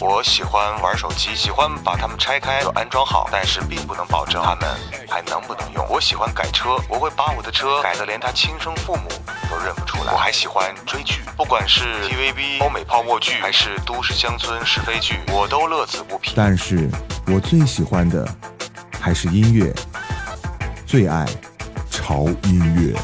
我喜欢玩手机，喜欢把它们拆开安装好，但是并不能保证它们还能不能用。我喜欢改车，我会把我的车改得连他亲生父母都认不出来。我还喜欢追剧，不管是 TVB、欧美泡沫剧，还是都市乡村是非剧，我都乐此不疲。但是我最喜欢的还是音乐，最爱潮音乐。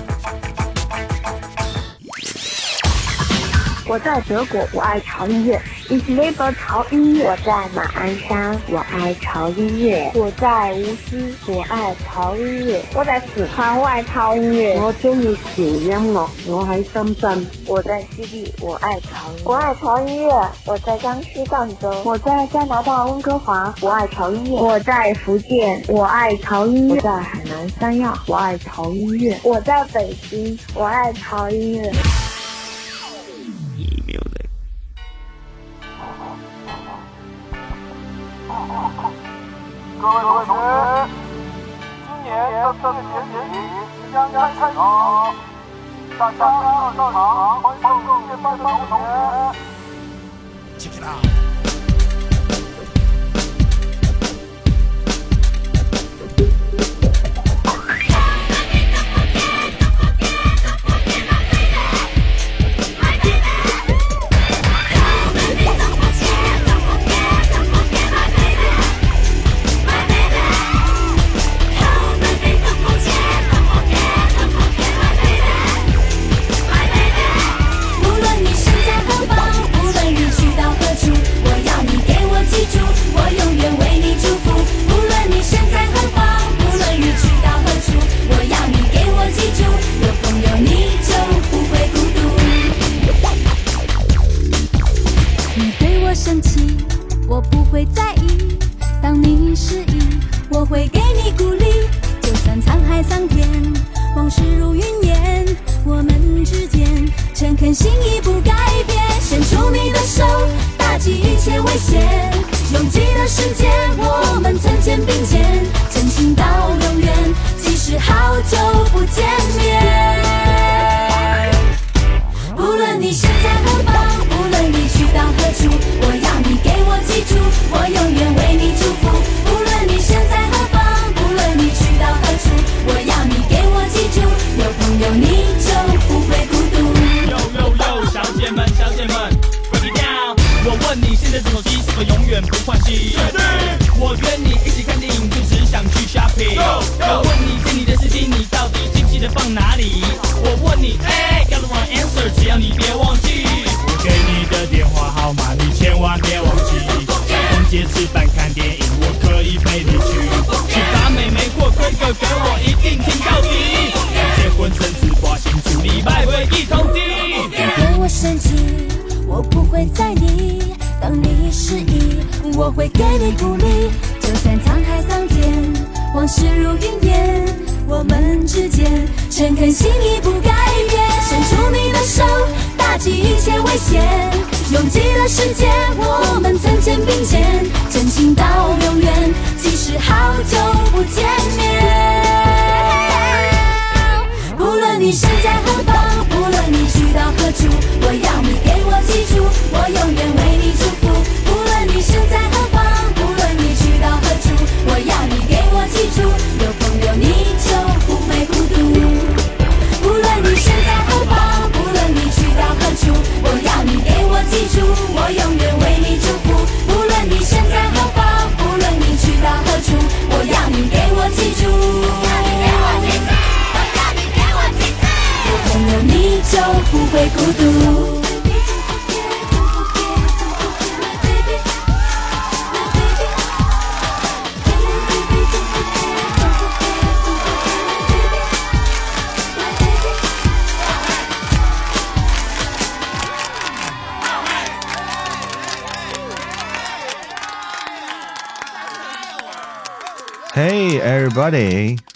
我在德国，我爱潮音乐。It's liebe 潮音乐。我在马鞍山，我爱潮音乐。我在无锡，我爱潮音乐。我在四川，我爱潮音乐。我中意潮音乐，我喺深圳。我在西地，我爱潮音乐。我爱潮音乐。我在江西赣州。我在加拿大温哥华，我爱潮音乐。我在福建，我爱潮音乐。我在海南三亚，我爱潮音乐。我在北京，我爱潮音乐。各位同学，今年的这个年底即将开始，大家要到场欢迎毕业班的同学。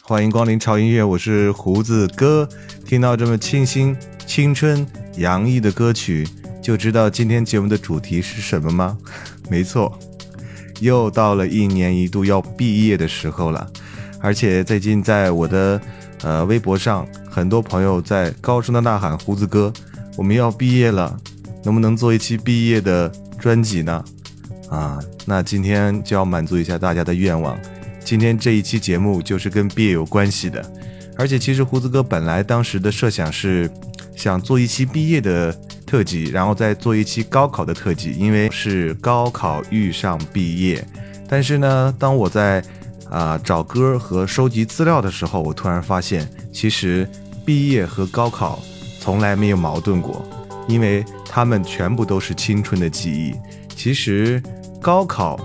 欢迎光临潮音乐，我是胡子哥。听到这么清新、青春、洋溢的歌曲，就知道今天节目的主题是什么吗？没错，又到了一年一度要毕业的时候了。而且最近在我的呃微博上，很多朋友在高声的呐喊：“胡子哥，我们要毕业了，能不能做一期毕业的专辑呢？”啊，那今天就要满足一下大家的愿望。今天这一期节目就是跟毕业有关系的，而且其实胡子哥本来当时的设想是想做一期毕业的特辑，然后再做一期高考的特辑，因为是高考遇上毕业。但是呢，当我在啊找歌和收集资料的时候，我突然发现，其实毕业和高考从来没有矛盾过，因为他们全部都是青春的记忆。其实。高考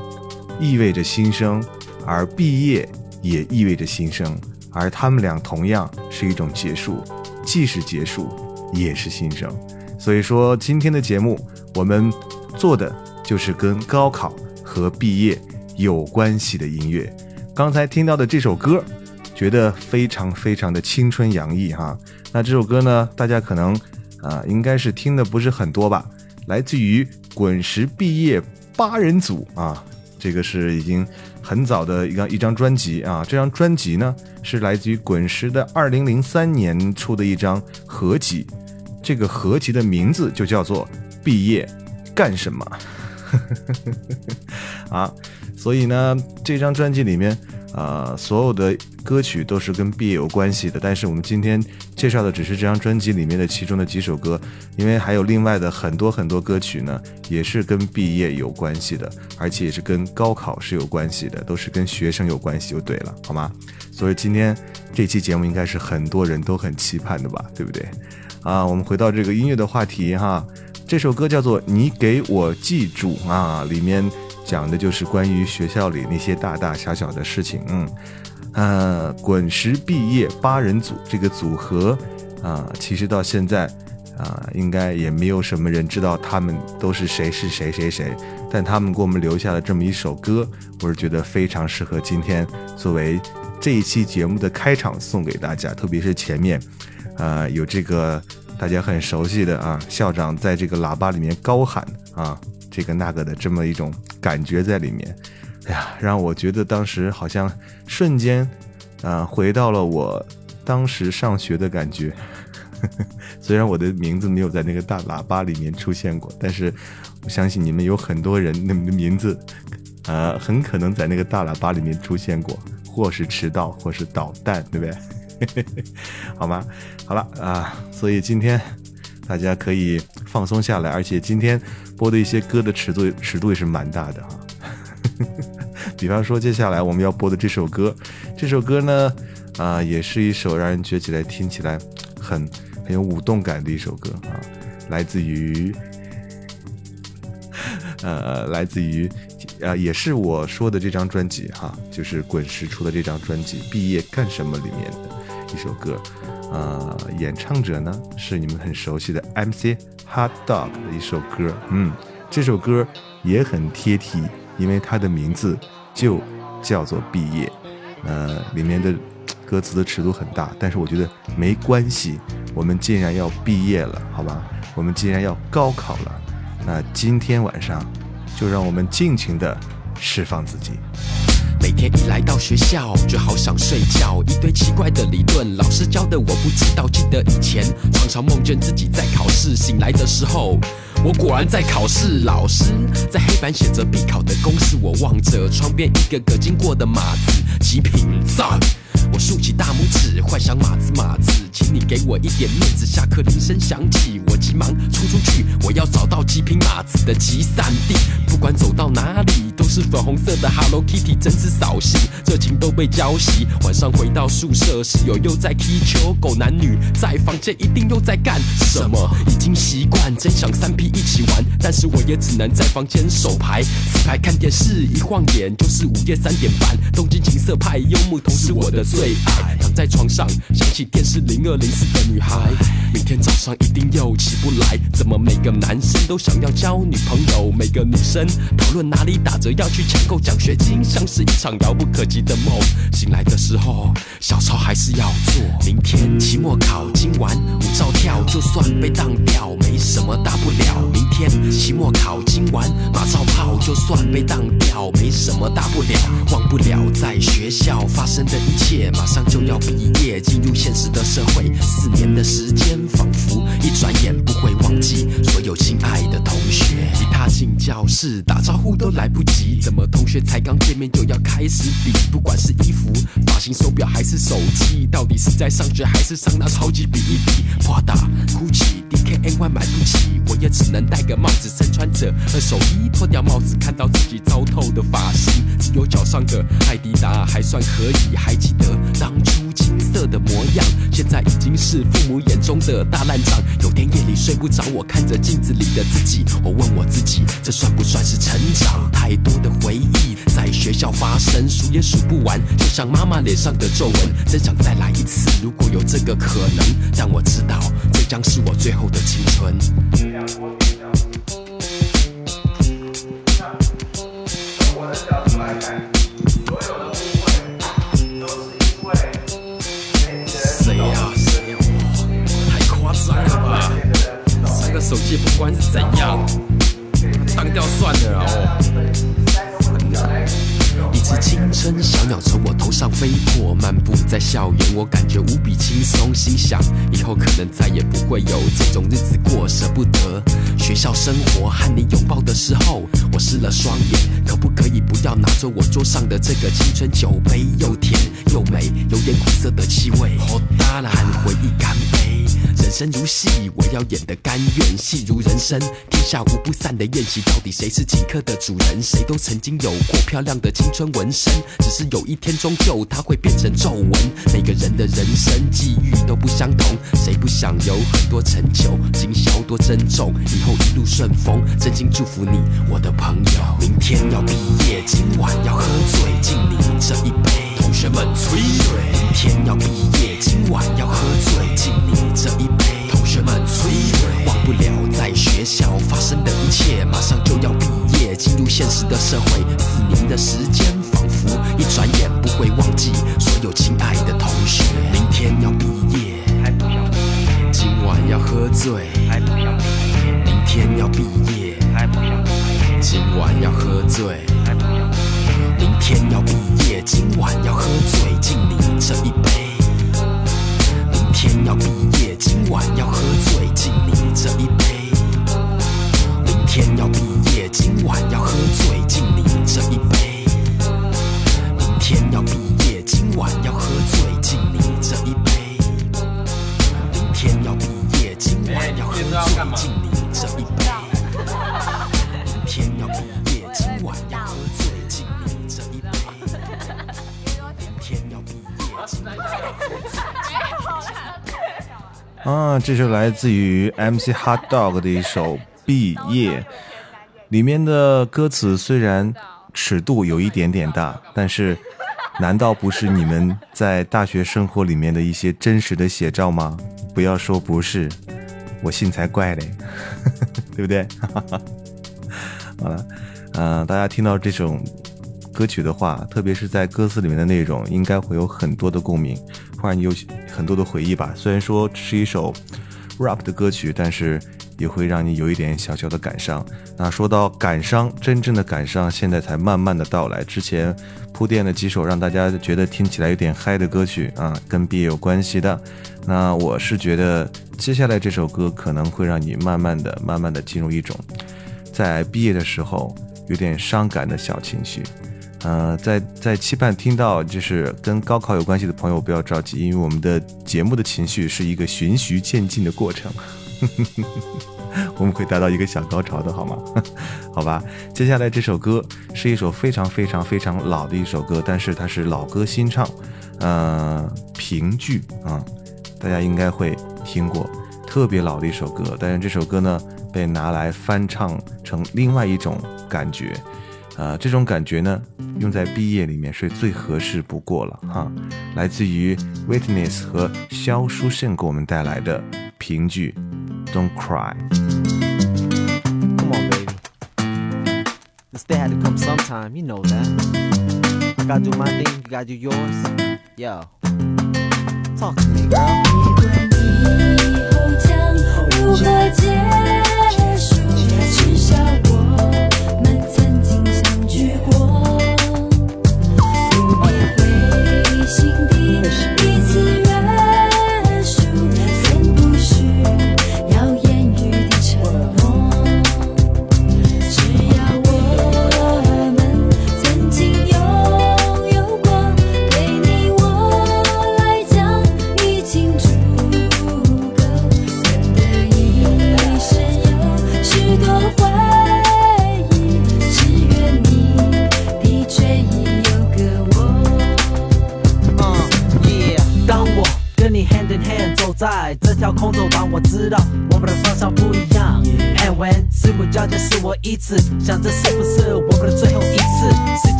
意味着新生，而毕业也意味着新生，而他们俩同样是一种结束，既是结束，也是新生。所以说，今天的节目我们做的就是跟高考和毕业有关系的音乐。刚才听到的这首歌，觉得非常非常的青春洋溢哈。那这首歌呢，大家可能啊，应该是听的不是很多吧？来自于滚石毕业。八人组啊，这个是已经很早的一张一张专辑啊。这张专辑呢是来自于滚石的二零零三年出的一张合集，这个合集的名字就叫做《毕业干什么》啊。所以呢，这张专辑里面。啊，所有的歌曲都是跟毕业有关系的，但是我们今天介绍的只是这张专辑里面的其中的几首歌，因为还有另外的很多很多歌曲呢，也是跟毕业有关系的，而且也是跟高考是有关系的，都是跟学生有关系就对了，好吗？所以今天这期节目应该是很多人都很期盼的吧，对不对？啊，我们回到这个音乐的话题哈，这首歌叫做《你给我记住》啊，里面。讲的就是关于学校里那些大大小小的事情，嗯，呃，滚石毕业八人组这个组合，啊，其实到现在，啊，应该也没有什么人知道他们都是谁是谁谁谁，但他们给我们留下了这么一首歌，我是觉得非常适合今天作为这一期节目的开场送给大家，特别是前面，呃，有这个大家很熟悉的啊，校长在这个喇叭里面高喊啊。这个那个的这么一种感觉在里面，哎呀，让我觉得当时好像瞬间，啊，回到了我当时上学的感觉。虽然我的名字没有在那个大喇叭里面出现过，但是我相信你们有很多人，你们的名字，呃，很可能在那个大喇叭里面出现过，或是迟到，或是捣蛋，对不对？好吗？好了啊，所以今天大家可以放松下来，而且今天。播的一些歌的尺度尺度也是蛮大的哈，比方说接下来我们要播的这首歌，这首歌呢，啊，也是一首让人觉起来听起来很很有舞动感的一首歌啊，来自于，呃，来自于，呃，也是我说的这张专辑哈，就是滚石出的这张专辑《毕业干什么》里面的一首歌，呃，演唱者呢是你们很熟悉的 MC。Hot Dog 的一首歌，嗯，这首歌也很贴题，因为它的名字就叫做毕业。呃，里面的歌词的尺度很大，但是我觉得没关系。我们既然要毕业了，好吧？我们既然要高考了，那今天晚上就让我们尽情的释放自己。每天一来到学校就好想睡觉，一堆奇怪的理论，老师教的我不知道。记得以前常常梦见自己在考试，醒来的时候我果然在考试。老师在黑板写着必考的公式，我望着窗边一个个经过的马子，极品赞。我竖起大拇指，幻想马子马子，请你给我一点面子。下课铃声响起，我急忙冲出去，我要找到极品马子的集散地。不管走到哪里，都是粉红色的 Hello Kitty，真是扫兴，热情都被浇熄。晚上回到宿舍，室友又在踢球，狗男女在房间一定又在干什么？已经习惯，真想三 P 一起玩，但是我也只能在房间手牌、自拍、看电视。一晃眼就是午夜三点半，东京情色派幽木同是我的。最爱躺在床上，想起电视零二零四的女孩，明天早上一定又起不来。怎么每个男生都想要交女朋友？每个女生讨论哪里打折要去抢购奖学金，像是一场遥不可及的梦。醒来的时候，小抄还是要做。明天期末考，今晚舞照跳，就算被当掉，没什么大不了。明天期末考，今晚马照跑，就算被当掉，没什么大不了。忘不了在学校发生的一切。马上就要毕业，进入现实的社会，四年的时间仿佛一转眼不会忘记所有亲爱的同学。一踏进教室，打招呼都来不及，怎么同学才刚见面就要开始比？不管是衣服、发型、手表还是手机，到底是在上学还是上那超级比一比？Prada、Gucci、DKNY 买不起，我也只能戴个帽子，身穿着二手衣，脱掉帽子看到自己糟透的发型，只有脚上的艾迪达还算可以，还记得当初青涩的模样，现在已经是父母眼中的大烂长。有天夜里睡不着，我看着镜子里的自己，我问我自己，这算不算是成长？太多的回忆在学校发生，数也数不完，就像妈妈脸上的皱纹。真想再来一次，如果有这个可能，但我知道这将是我最后的青春。手机不关是怎样？当掉算了哦。一只青春小鸟从我头上飞过，漫步在校园，我感觉无比轻松。心想以后可能再也不会有这种日子过，舍不得学校生活和你拥抱的时候，我湿了双眼。可不可以不要拿着我桌上的这个青春酒杯？又甜又美，有点苦涩的气味。好大了，和回忆干杯。人生如戏，我要演得甘愿。戏如人生，天下无不散的宴席，到底谁是请客的主人？谁都曾经有过漂亮的青春纹身，只是有一天终究它会变成皱纹。每个人的人生际遇都不相同，谁不想有很多成就？今宵多珍重，以后一路顺风。真心祝福你，我的朋友。明天要毕业，今晚要喝醉，敬你这一杯。同学们催泪，明天要毕业，今晚要喝醉，敬你这一杯。同学们催泪，忘不了在学校发生的一切，马上就要毕业，进入现实的社会，四年的时间仿佛一转眼，不会忘记所有亲爱的同学。明天要毕业，还不想毕业，今晚要喝醉，还不想毕业，明天要毕业，还不想毕业，今晚要喝醉，还不想毕业，明天要毕业，今晚要喝醉，敬你这一杯。明天要毕业，今晚要喝醉，敬你这一杯。明天要毕业，今晚要喝醉，敬你这一杯。明天要毕业，今晚要喝醉，敬你这一杯。明天要毕业，今晚要喝醉，敬你这一杯。啊，这是来自于 MC Hot Dog 的一首《毕业》，里面的歌词虽然尺度有一点点大，但是难道不是你们在大学生活里面的一些真实的写照吗？不要说不是，我信才怪嘞，对不对？好了，嗯、大家听到这种歌曲的话，特别是在歌词里面的内容，应该会有很多的共鸣，会让你有很多的回忆吧。虽然说是一首 rap 的歌曲，但是也会让你有一点小小的感伤。那说到感伤，真正的感伤现在才慢慢的到来。之前铺垫了几首让大家觉得听起来有点嗨的歌曲啊，跟毕业有关系的。那我是觉得接下来这首歌可能会让你慢慢的、慢慢的进入一种在毕业的时候有点伤感的小情绪。呃，在在期盼听到就是跟高考有关系的朋友不要着急，因为我们的节目的情绪是一个循序渐进的过程，我们会达到一个小高潮的好吗？好吧，接下来这首歌是一首非常非常非常老的一首歌，但是它是老歌新唱，呃，评剧啊、大家应该会听过，特别老的一首歌，但是这首歌呢被拿来翻唱成另外一种感觉。呃，这种感觉呢，用在毕业里面是最合适不过了哈。来自于 Witness 和肖书胜给我们带来的评剧《Don't Cry》。Come on, baby. This day had to come sometime, you know that. I gotta do my thing, you gotta do yours. Yo, talk to me, girl. 以后将如何结束？至少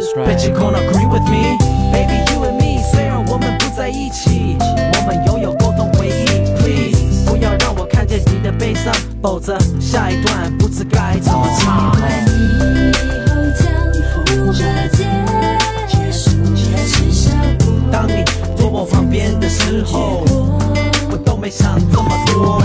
学老师。Bet you gonna agree with me, baby you and me，虽然我们不在一起，我们拥有共同回忆。Please 不要让我看见你的悲伤，否则下一段不知该怎么唱。以后将如何结束？至少我当你坐我旁边的时候，我都没想这么多。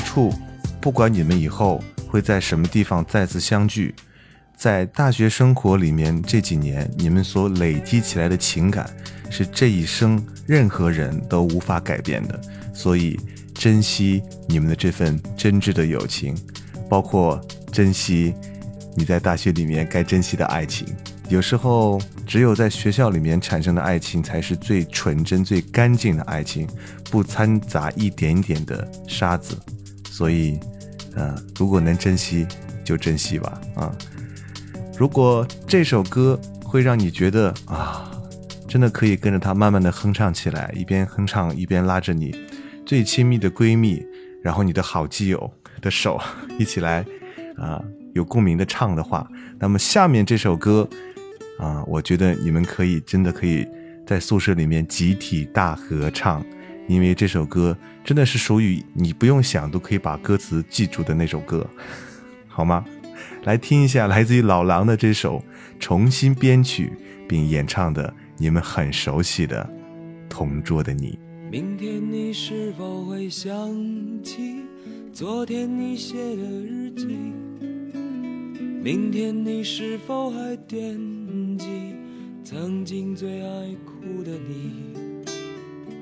处，不管你们以后会在什么地方再次相聚，在大学生活里面这几年，你们所累积起来的情感，是这一生任何人都无法改变的。所以，珍惜你们的这份真挚的友情，包括珍惜你在大学里面该珍惜的爱情。有时候，只有在学校里面产生的爱情，才是最纯真、最干净的爱情，不掺杂一点点的沙子。所以，呃，如果能珍惜，就珍惜吧，啊！如果这首歌会让你觉得啊，真的可以跟着它慢慢的哼唱起来，一边哼唱一边拉着你最亲密的闺蜜，然后你的好基友的手 一起来啊，有共鸣的唱的话，那么下面这首歌。啊，我觉得你们可以真的可以在宿舍里面集体大合唱，因为这首歌真的是属于你不用想都可以把歌词记住的那首歌，好吗？来听一下来自于老狼的这首重新编曲并演唱的你们很熟悉的《同桌的你》。明天你是否会想起昨天你写的日记？明天你是否还惦记曾经最爱哭的你？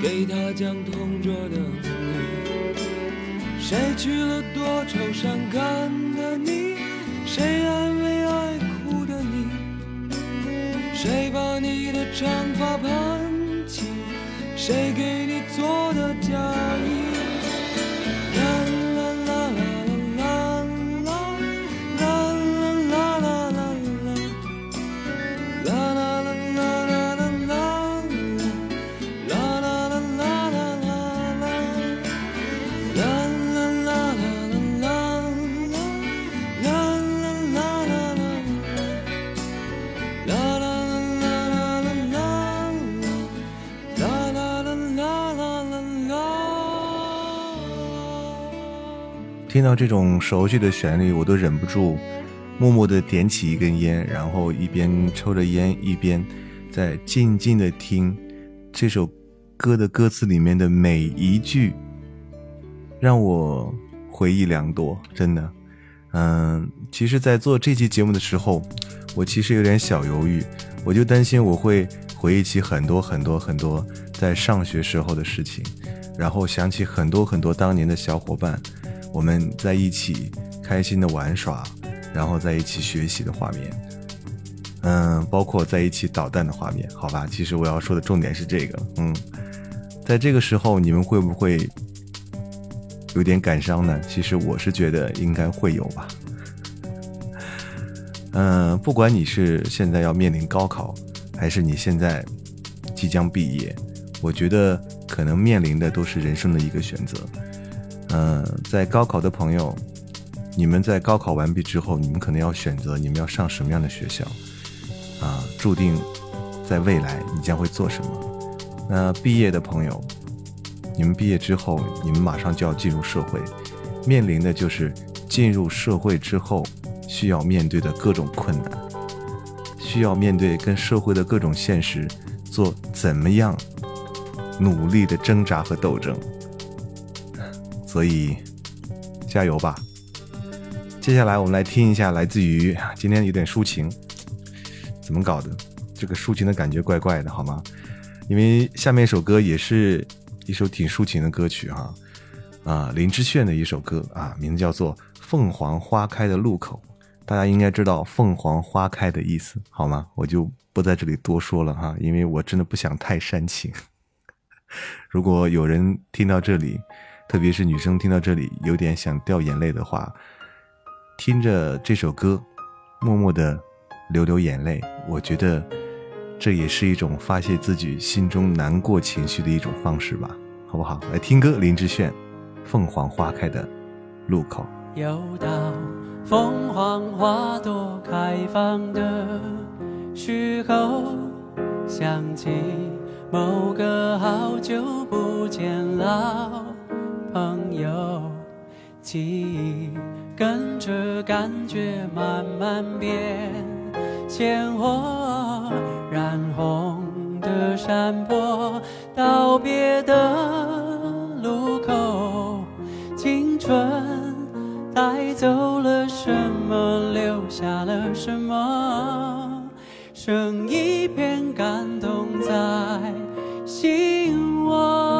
给他讲同桌的你。谁娶了多愁善感的你？谁安慰爱哭的你？谁把你的长发盘起？谁给你做的嫁听到这种熟悉的旋律，我都忍不住默默地点起一根烟，然后一边抽着烟，一边在静静地听这首歌的歌词里面的每一句，让我回忆良多。真的，嗯，其实，在做这期节目的时候，我其实有点小犹豫，我就担心我会回忆起很多很多很多在上学时候的事情，然后想起很多很多当年的小伙伴。我们在一起开心的玩耍，然后在一起学习的画面，嗯，包括在一起捣蛋的画面，好吧。其实我要说的重点是这个，嗯，在这个时候你们会不会有点感伤呢？其实我是觉得应该会有吧。嗯，不管你是现在要面临高考，还是你现在即将毕业，我觉得可能面临的都是人生的一个选择。嗯，在高考的朋友，你们在高考完毕之后，你们可能要选择你们要上什么样的学校，啊，注定在未来你将会做什么。那毕业的朋友，你们毕业之后，你们马上就要进入社会，面临的就是进入社会之后需要面对的各种困难，需要面对跟社会的各种现实做怎么样努力的挣扎和斗争。所以，加油吧！接下来我们来听一下来自于今天有点抒情，怎么搞的？这个抒情的感觉怪怪的，好吗？因为下面一首歌也是一首挺抒情的歌曲哈，啊，林志炫的一首歌啊，名字叫做《凤凰花开的路口》，大家应该知道凤凰花开的意思，好吗？我就不在这里多说了哈，因为我真的不想太煽情。如果有人听到这里，特别是女生听到这里有点想掉眼泪的话，听着这首歌，默默的流流眼泪，我觉得这也是一种发泄自己心中难过情绪的一种方式吧，好不好？来听歌，林志炫《凤凰花开的路口》。又到凤凰花朵开放的时候，想起某个好久不见老。朋友，记忆跟着感觉慢慢变，鲜活染红的的山坡，道别的路口，青春带走了什么，留下了什么，剩一片感动在心窝。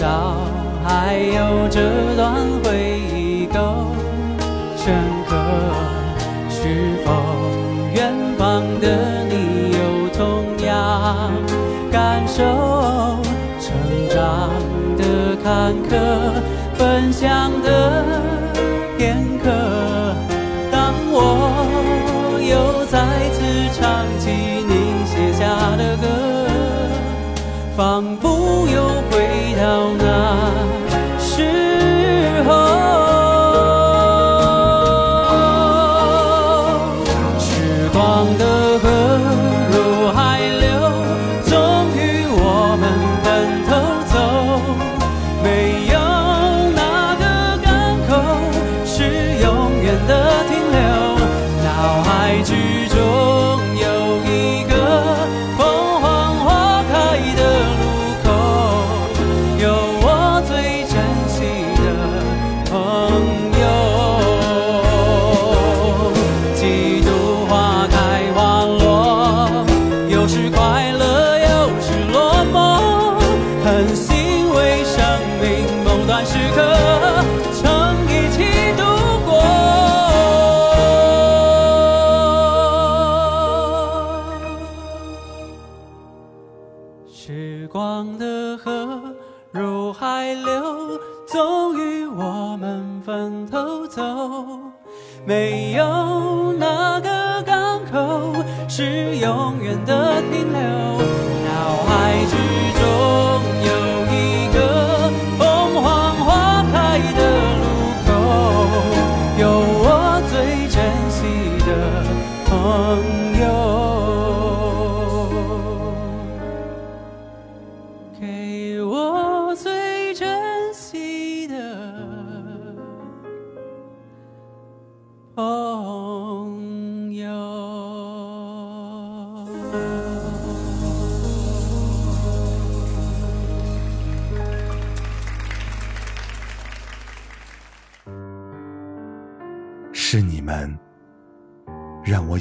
少还有这段回忆够深刻。是否远方的你有同样感受？成长的坎坷，分享的终于我们分头走。没有哪个港口是永远的停留。脑海之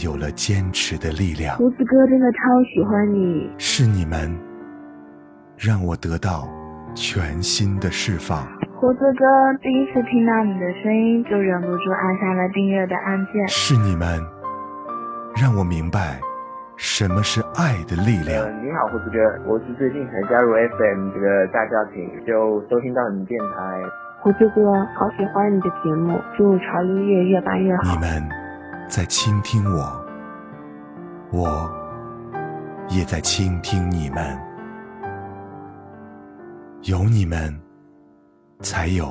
有了坚持的力量，胡子哥真的超喜欢你，是你们让我得到全新的释放。胡子哥第一次听到你的声音，就忍不住按下了订阅的按键。是你们让我明白什么是爱的力量。呃，你好，胡子哥，我是最近才加入 FM 这个大家庭，就收听到你电台。胡子哥，好喜欢你的节目，祝潮音乐越办越好。你们在倾听我，我也在倾听你们。有你们，才有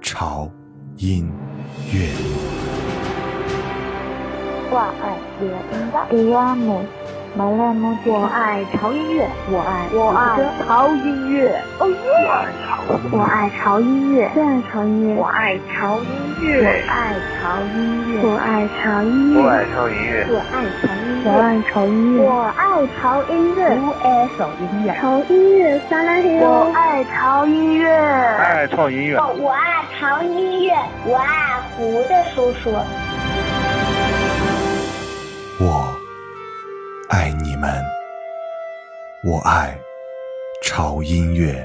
潮音乐。我爱潮音乐，我爱我爱潮音乐，哦耶！我爱潮音乐，我爱潮音乐，我爱潮音乐，我爱潮音乐，我爱潮音乐，我爱潮音乐，我爱潮音乐，我爱潮音乐，我爱潮音乐，我爱潮音乐，潮音乐撒拉嘿我爱潮音乐，爱潮音乐，我爱潮音乐，我爱胡的叔叔。们，我爱潮音乐。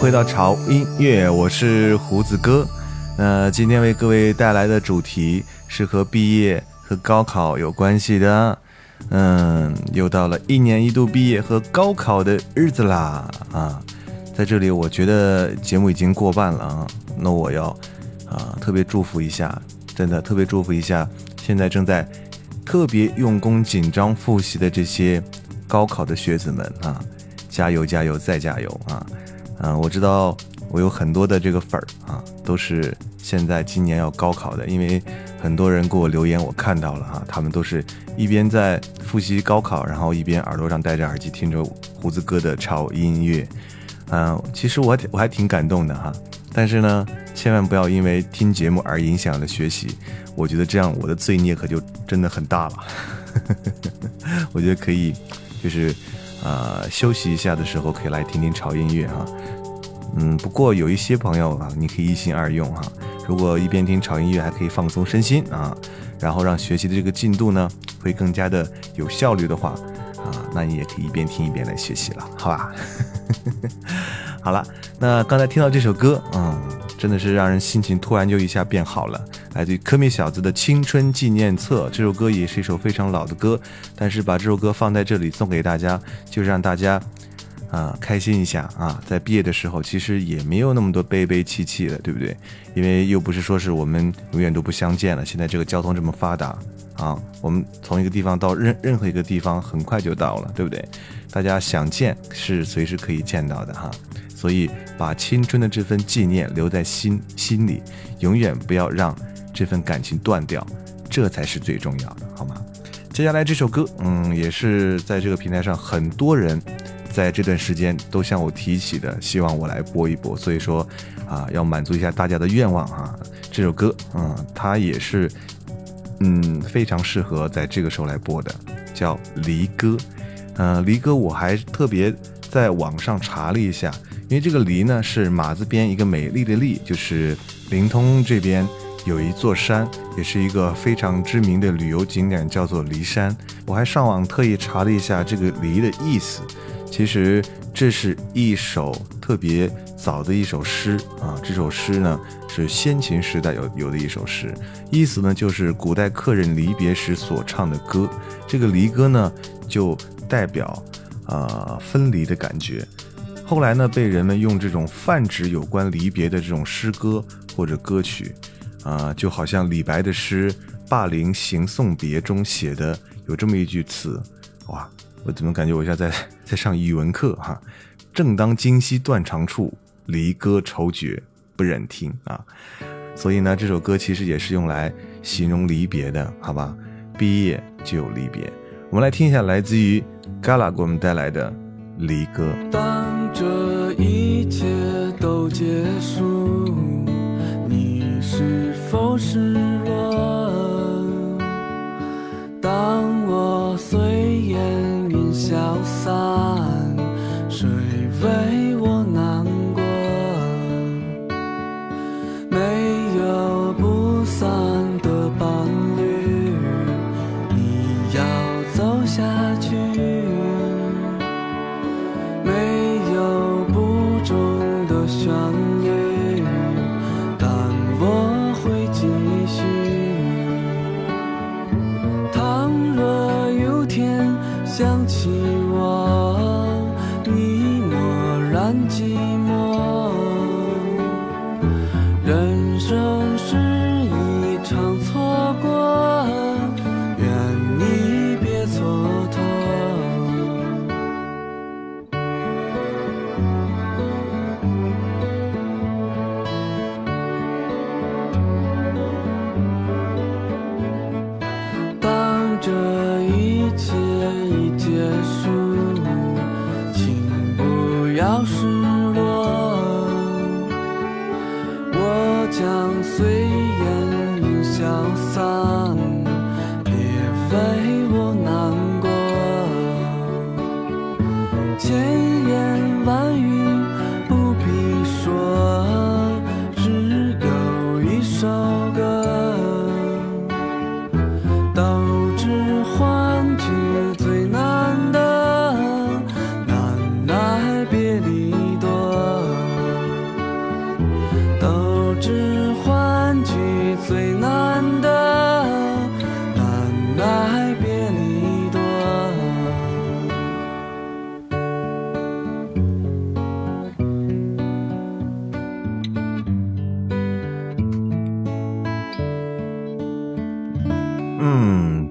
回到潮音乐，我是胡子哥。那今天为各位带来的主题是和毕业和高考有关系的。嗯，又到了一年一度毕业和高考的日子啦啊！在这里，我觉得节目已经过半了啊，那我要啊特别祝福一下，真的特别祝福一下，现在正在特别用功、紧张复习的这些高考的学子们啊，加油加油再加油啊！嗯，我知道我有很多的这个粉儿啊，都是现在今年要高考的，因为很多人给我留言，我看到了哈，他们都是一边在复习高考，然后一边耳朵上戴着耳机听着胡子哥的潮音乐。嗯，其实我我还挺感动的哈，但是呢，千万不要因为听节目而影响了学习，我觉得这样我的罪孽可就真的很大了。我觉得可以，就是呃休息一下的时候可以来听听潮音乐哈。嗯，不过有一些朋友啊，你可以一心二用哈。如果一边听潮音乐还可以放松身心啊，然后让学习的这个进度呢会更加的有效率的话啊，那你也可以一边听一边来学习了，好吧？好了，那刚才听到这首歌，嗯，真的是让人心情突然就一下变好了。来自于科米小子的《青春纪念册》，这首歌也是一首非常老的歌，但是把这首歌放在这里送给大家，就让大家。啊，开心一下啊！在毕业的时候，其实也没有那么多悲悲戚戚的，对不对？因为又不是说是我们永远都不相见了。现在这个交通这么发达啊，我们从一个地方到任任何一个地方，很快就到了，对不对？大家想见是随时可以见到的哈。所以把青春的这份纪念留在心心里，永远不要让这份感情断掉，这才是最重要的，好吗？接下来这首歌，嗯，也是在这个平台上很多人。在这段时间都向我提起的，希望我来播一播，所以说，啊，要满足一下大家的愿望哈。这首歌，嗯，它也是，嗯，非常适合在这个时候来播的，叫《离歌》。嗯，《离歌》我还特别在网上查了一下，因为这个“离”呢是马字边一个美丽的“丽”，就是灵通这边有一座山，也是一个非常知名的旅游景点，叫做骊山。我还上网特意查了一下这个“离”的意思。其实这是一首特别早的一首诗啊，这首诗呢是先秦时代有有的一首诗，意思呢就是古代客人离别时所唱的歌。这个离歌呢就代表啊分离的感觉。后来呢被人们用这种泛指有关离别的这种诗歌或者歌曲啊，就好像李白的诗《霸陵行送别》中写的有这么一句词，哇。我怎么感觉我像在 在上语文课哈？正当今夕断肠处，离歌愁绝不忍听啊！所以呢，这首歌其实也是用来形容离别的，好吧？毕业就有离别，我们来听一下来自于 Gala 给我们带来的《离歌》。这一切都结束，你是否失落？当我随烟云。消散，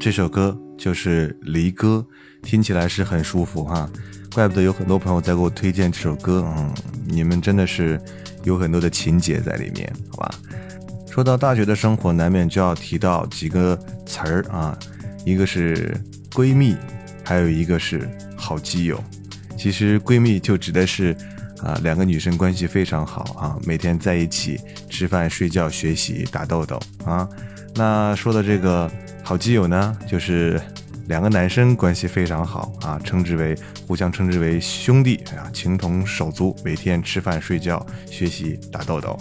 这首歌就是《离歌》，听起来是很舒服哈，怪不得有很多朋友在给我推荐这首歌。嗯，你们真的是有很多的情节在里面，好吧？说到大学的生活，难免就要提到几个词儿啊，一个是闺蜜，还有一个是好基友。其实闺蜜就指的是啊两个女生关系非常好啊，每天在一起吃饭、睡觉、学习、打豆豆啊。那说的这个好基友呢，就是两个男生关系非常好啊，称之为互相称之为兄弟啊，情同手足，每天吃饭、睡觉、学习、打豆豆。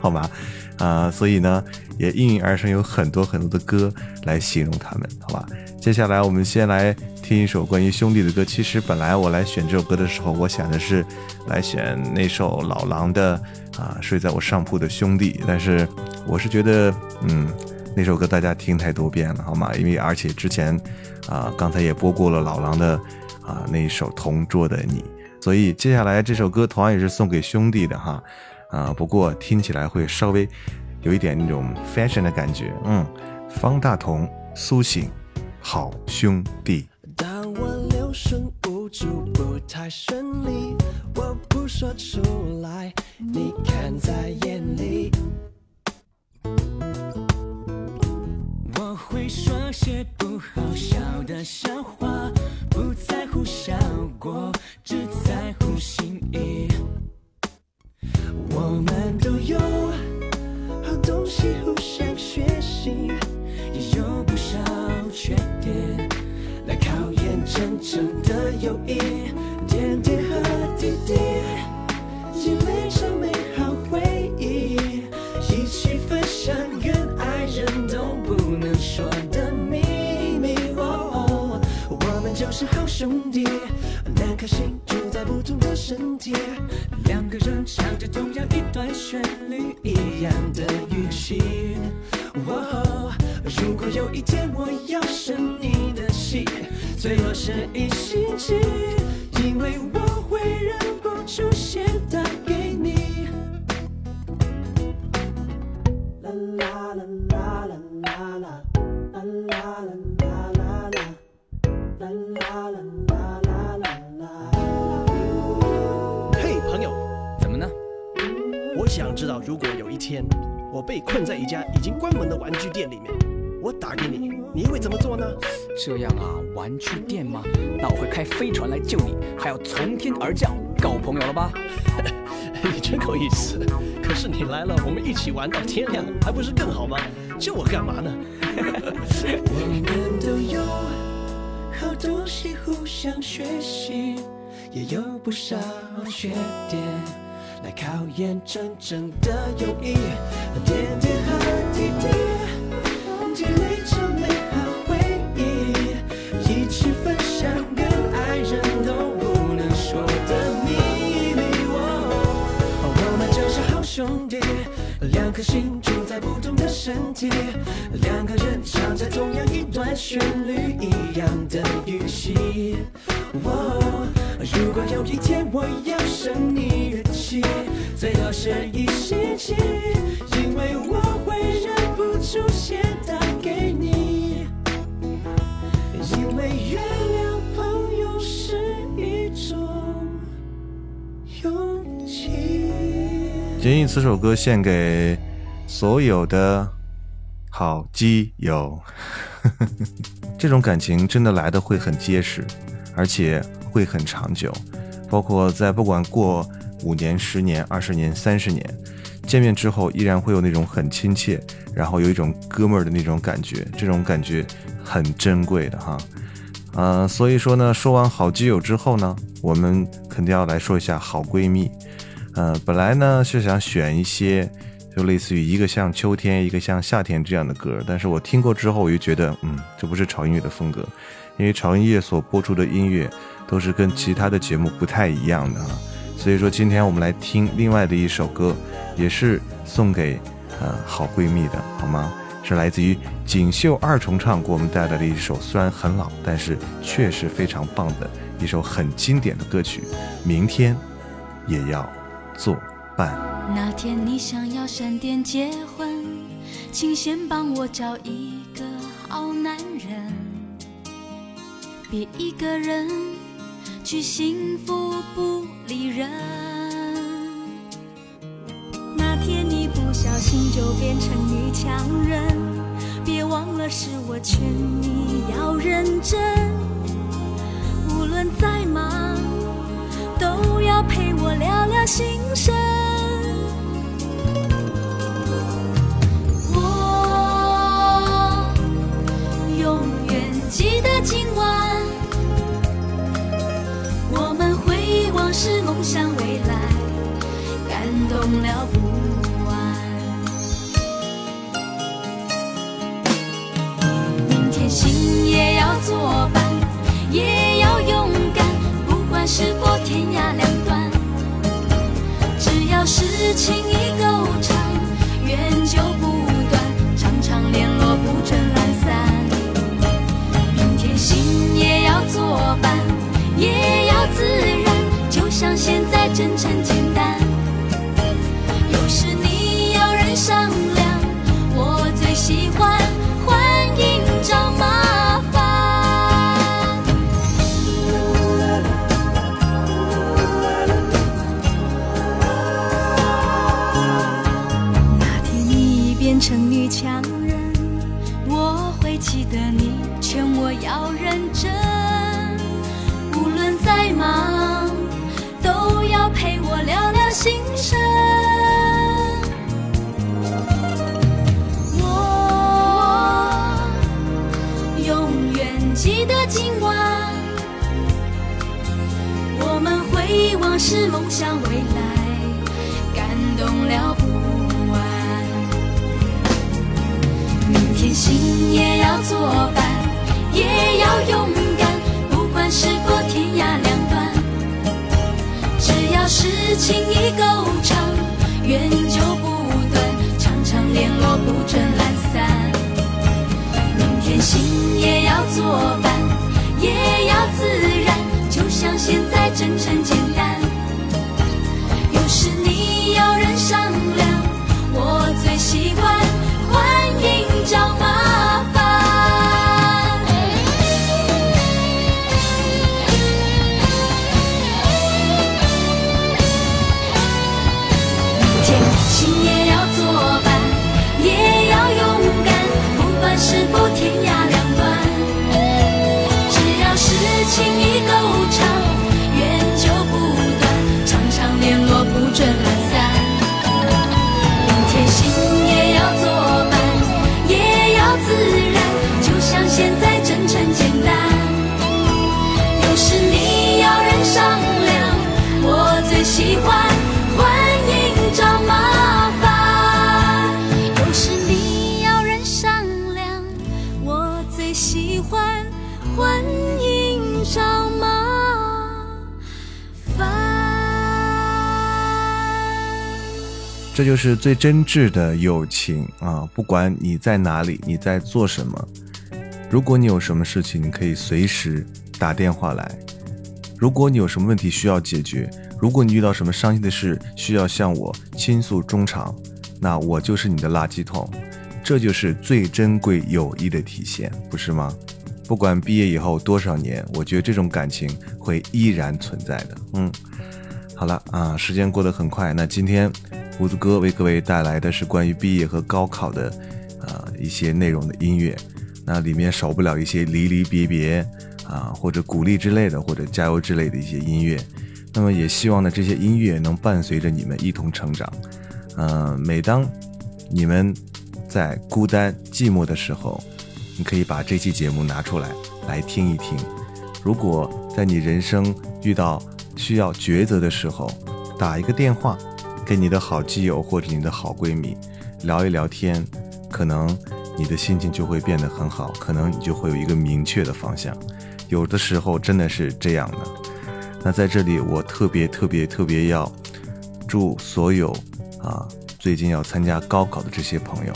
好吗？啊，所以呢，也应运而生有很多很多的歌来形容他们，好吧？接下来我们先来听一首关于兄弟的歌。其实本来我来选这首歌的时候，我想的是来选那首老狼的啊，睡在我上铺的兄弟。但是我是觉得，嗯，那首歌大家听太多遍了，好吗？因为而且之前啊，刚才也播过了老狼的啊那一首同桌的你，所以接下来这首歌同样也是送给兄弟的哈。啊，不过听起来会稍微有一点那种 fashion 的感觉。嗯，方大同、苏醒，好兄弟。当我六神无主，不太顺利，我不说出来，你看在眼里。些不好笑的笑话，不在乎效果，来了，我们一起玩到天亮，还不是更好吗？叫我干嘛呢？我们都有好东西互相学习，也有不少缺点来考验真正的友谊。点点和滴滴，两颗心住在不同的身体，两个人唱着同样一段旋律，一样的语气。哦，如果有一天我要生你的气，最多是一星期，因为我会忍不住先打给你，因为原谅朋友是一种勇气。建议此首歌献给所有的好基友，这种感情真的来的会很结实，而且会很长久。包括在不管过五年、十年、二十年、三十年，见面之后依然会有那种很亲切，然后有一种哥们儿的那种感觉，这种感觉很珍贵的哈。呃，所以说呢，说完好基友之后呢，我们肯定要来说一下好闺蜜。呃，本来呢是想选一些，就类似于一个像秋天，一个像夏天这样的歌，但是我听过之后，我就觉得，嗯，这不是潮音乐的风格，因为潮音乐所播出的音乐都是跟其他的节目不太一样的啊。所以说，今天我们来听另外的一首歌，也是送给呃好闺蜜的，好吗？是来自于锦绣二重唱给我们带来的一首，虽然很老，但是确实非常棒的一首很经典的歌曲。明天也要作伴。那天你想要闪电结婚，请先帮我找一个好男人，别一个人去幸福不理人。那天你不小心就变成女强人，别忘了是我劝你要认真，心声。我永远记得今晚，我们回忆往事，梦想未来，感动了不完。明天心也要作伴，事情已够长，缘就不断，常常联络不准懒散。明天心也要作伴，也要自然，就像现在真诚简单。有时你要人商量，我最喜欢往事，梦想未来，感动了不完。明天心也要作伴，也要勇敢，不管是否天涯两端，只要是情谊够长，缘就不断，常常联络不准懒散。明天心也要作伴，也要自然，就像现在真诚简。要人商量，我最喜欢这就是最真挚的友情啊！不管你在哪里，你在做什么，如果你有什么事情，你可以随时打电话来；如果你有什么问题需要解决，如果你遇到什么伤心的事需要向我倾诉衷肠，那我就是你的垃圾桶。这就是最珍贵友谊的体现，不是吗？不管毕业以后多少年，我觉得这种感情会依然存在的。嗯，好了啊，时间过得很快，那今天胡子哥为各位带来的是关于毕业和高考的呃一些内容的音乐，那里面少不了一些离离别别啊，或者鼓励之类的，或者加油之类的一些音乐。那么也希望呢，这些音乐能伴随着你们一同成长。嗯、每当你们在孤单寂寞的时候，你可以把这期节目拿出来来听一听。如果在你人生遇到需要抉择的时候，打一个电话给你的好基友或者你的好闺蜜聊一聊天，可能你的心情就会变得很好，可能你就会有一个明确的方向。有的时候真的是这样的。那在这里，我特别特别特别要祝所有啊最近要参加高考的这些朋友，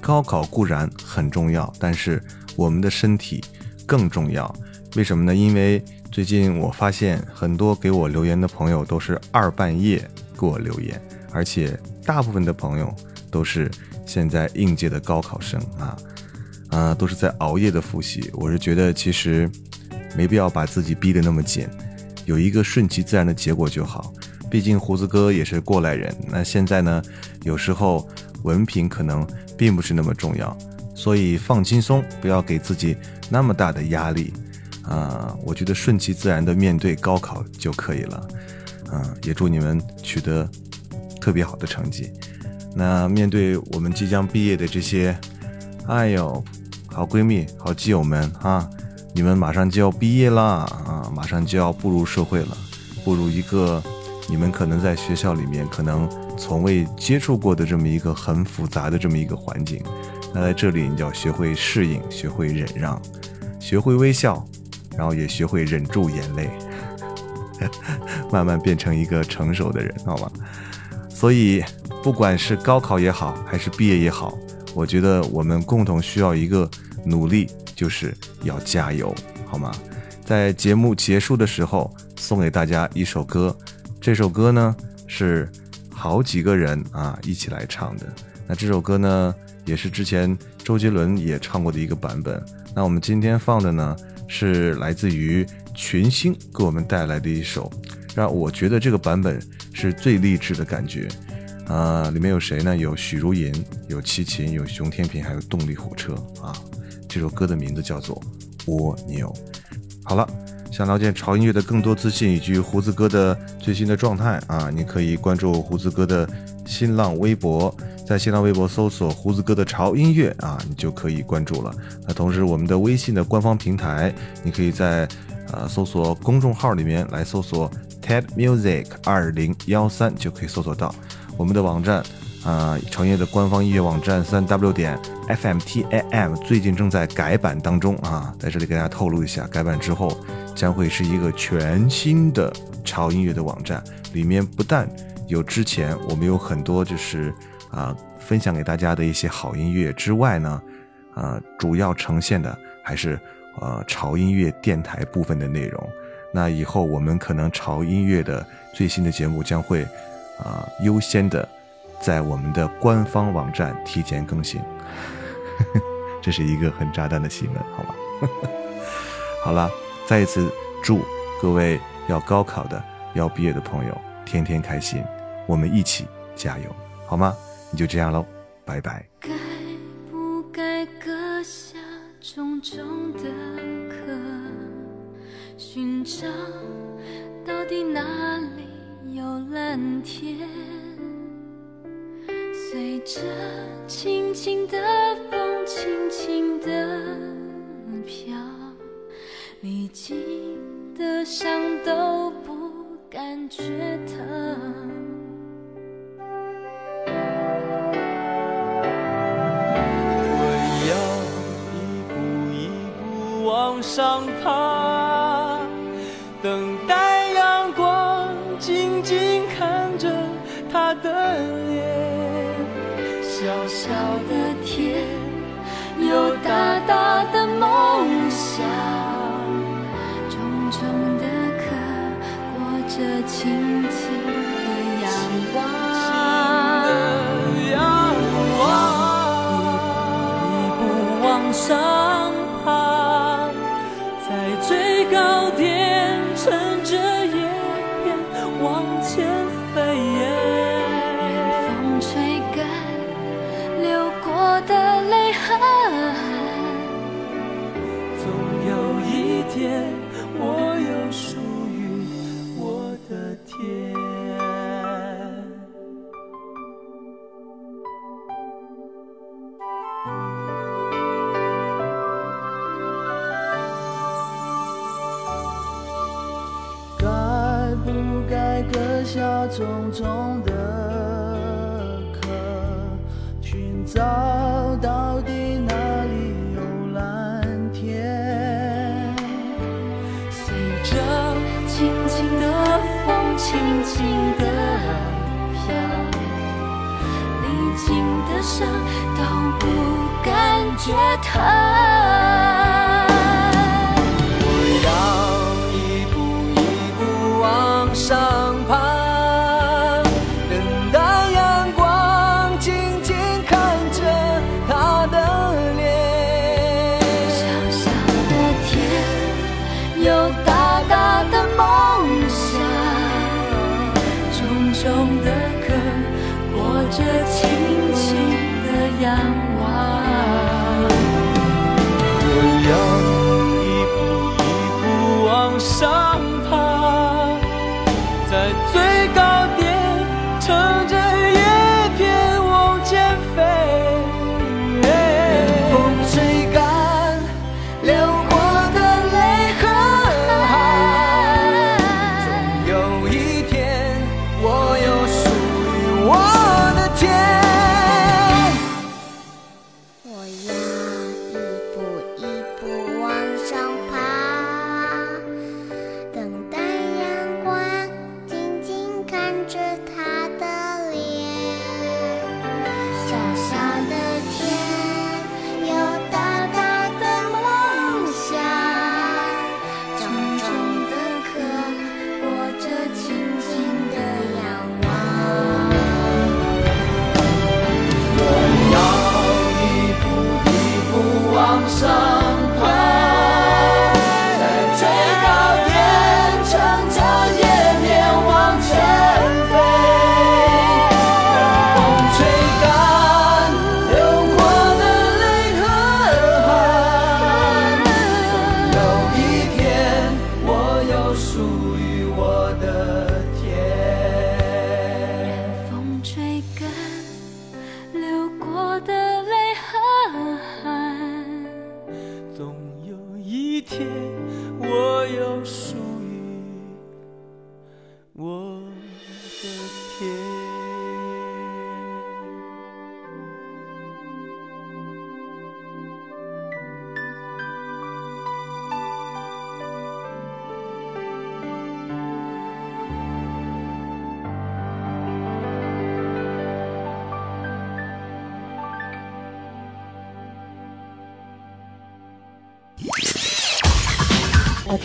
高考固然很重要，但是我们的身体更重要。为什么呢？因为最近我发现很多给我留言的朋友都是二半夜给我留言，而且大部分的朋友都是现在应届的高考生啊，啊，都是在熬夜的复习。我是觉得其实没必要把自己逼得那么紧，有一个顺其自然的结果就好。毕竟胡子哥也是过来人，那现在呢，有时候文凭可能并不是那么重要，所以放轻松，不要给自己那么大的压力啊。我觉得顺其自然的面对高考就可以了，啊，也祝你们取得特别好的成绩。那面对我们即将毕业的这些，哎呦，好闺蜜、好基友们啊，你们马上就要毕业啦啊，马上就要步入社会了，步入一个。你们可能在学校里面可能从未接触过的这么一个很复杂的这么一个环境，那在这里你就要学会适应，学会忍让，学会微笑，然后也学会忍住眼泪，慢慢变成一个成熟的人，好吗？所以不管是高考也好，还是毕业也好，我觉得我们共同需要一个努力，就是要加油，好吗？在节目结束的时候，送给大家一首歌。这首歌呢是好几个人啊一起来唱的。那这首歌呢也是之前周杰伦也唱过的一个版本。那我们今天放的呢是来自于群星给我们带来的一首，让我觉得这个版本是最励志的感觉。啊，里面有谁呢？有许茹芸，有齐秦，有熊天平，还有动力火车啊。这首歌的名字叫做《蜗牛》。好了。想了解潮音乐的更多资讯以及胡子哥的最新的状态啊，你可以关注胡子哥的新浪微博，在新浪微博搜索“胡子哥的潮音乐”啊，你就可以关注了。那同时，我们的微信的官方平台，你可以在呃搜索公众号里面来搜索 “TED Music 二零幺三”，就可以搜索到我们的网站啊，潮音乐的官方音乐网站三 w 点 fmtam 最近正在改版当中啊，在这里给大家透露一下，改版之后。将会是一个全新的潮音乐的网站，里面不但有之前我们有很多就是啊分享给大家的一些好音乐之外呢，啊主要呈现的还是呃潮音乐电台部分的内容。那以后我们可能潮音乐的最新的节目将会啊优先的在我们的官方网站提前更新，这是一个很炸弹的新闻，好吗？好了。再一次祝各位要高考的、要毕业的朋友天天开心，我们一起加油，好吗？你就这样喽，拜拜。该不该割下重重的壳，寻找到底哪里有蓝天？随着轻轻的风，轻轻的飘。历经的伤都不感觉疼。轻轻的飘，历经的伤都不感觉疼。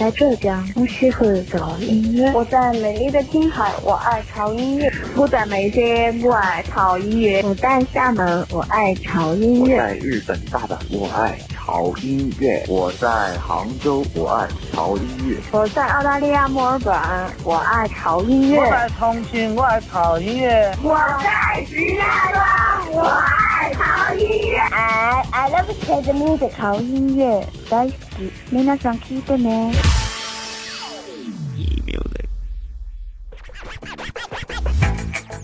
在浙江，我喜欢潮音乐。我在美丽的青海，我爱潮音乐。我在眉间，我爱潮音乐。我在厦门，我爱潮音我乐。在日本大阪，我爱潮音乐。我在杭州，我爱潮音乐。我在澳大利亚墨尔本，我爱潮音乐。我在重庆，我爱潮音乐。我在石家庄，我爱潮音乐。 I I love Ted music 潮音乐大好き。皆さん聞いてね。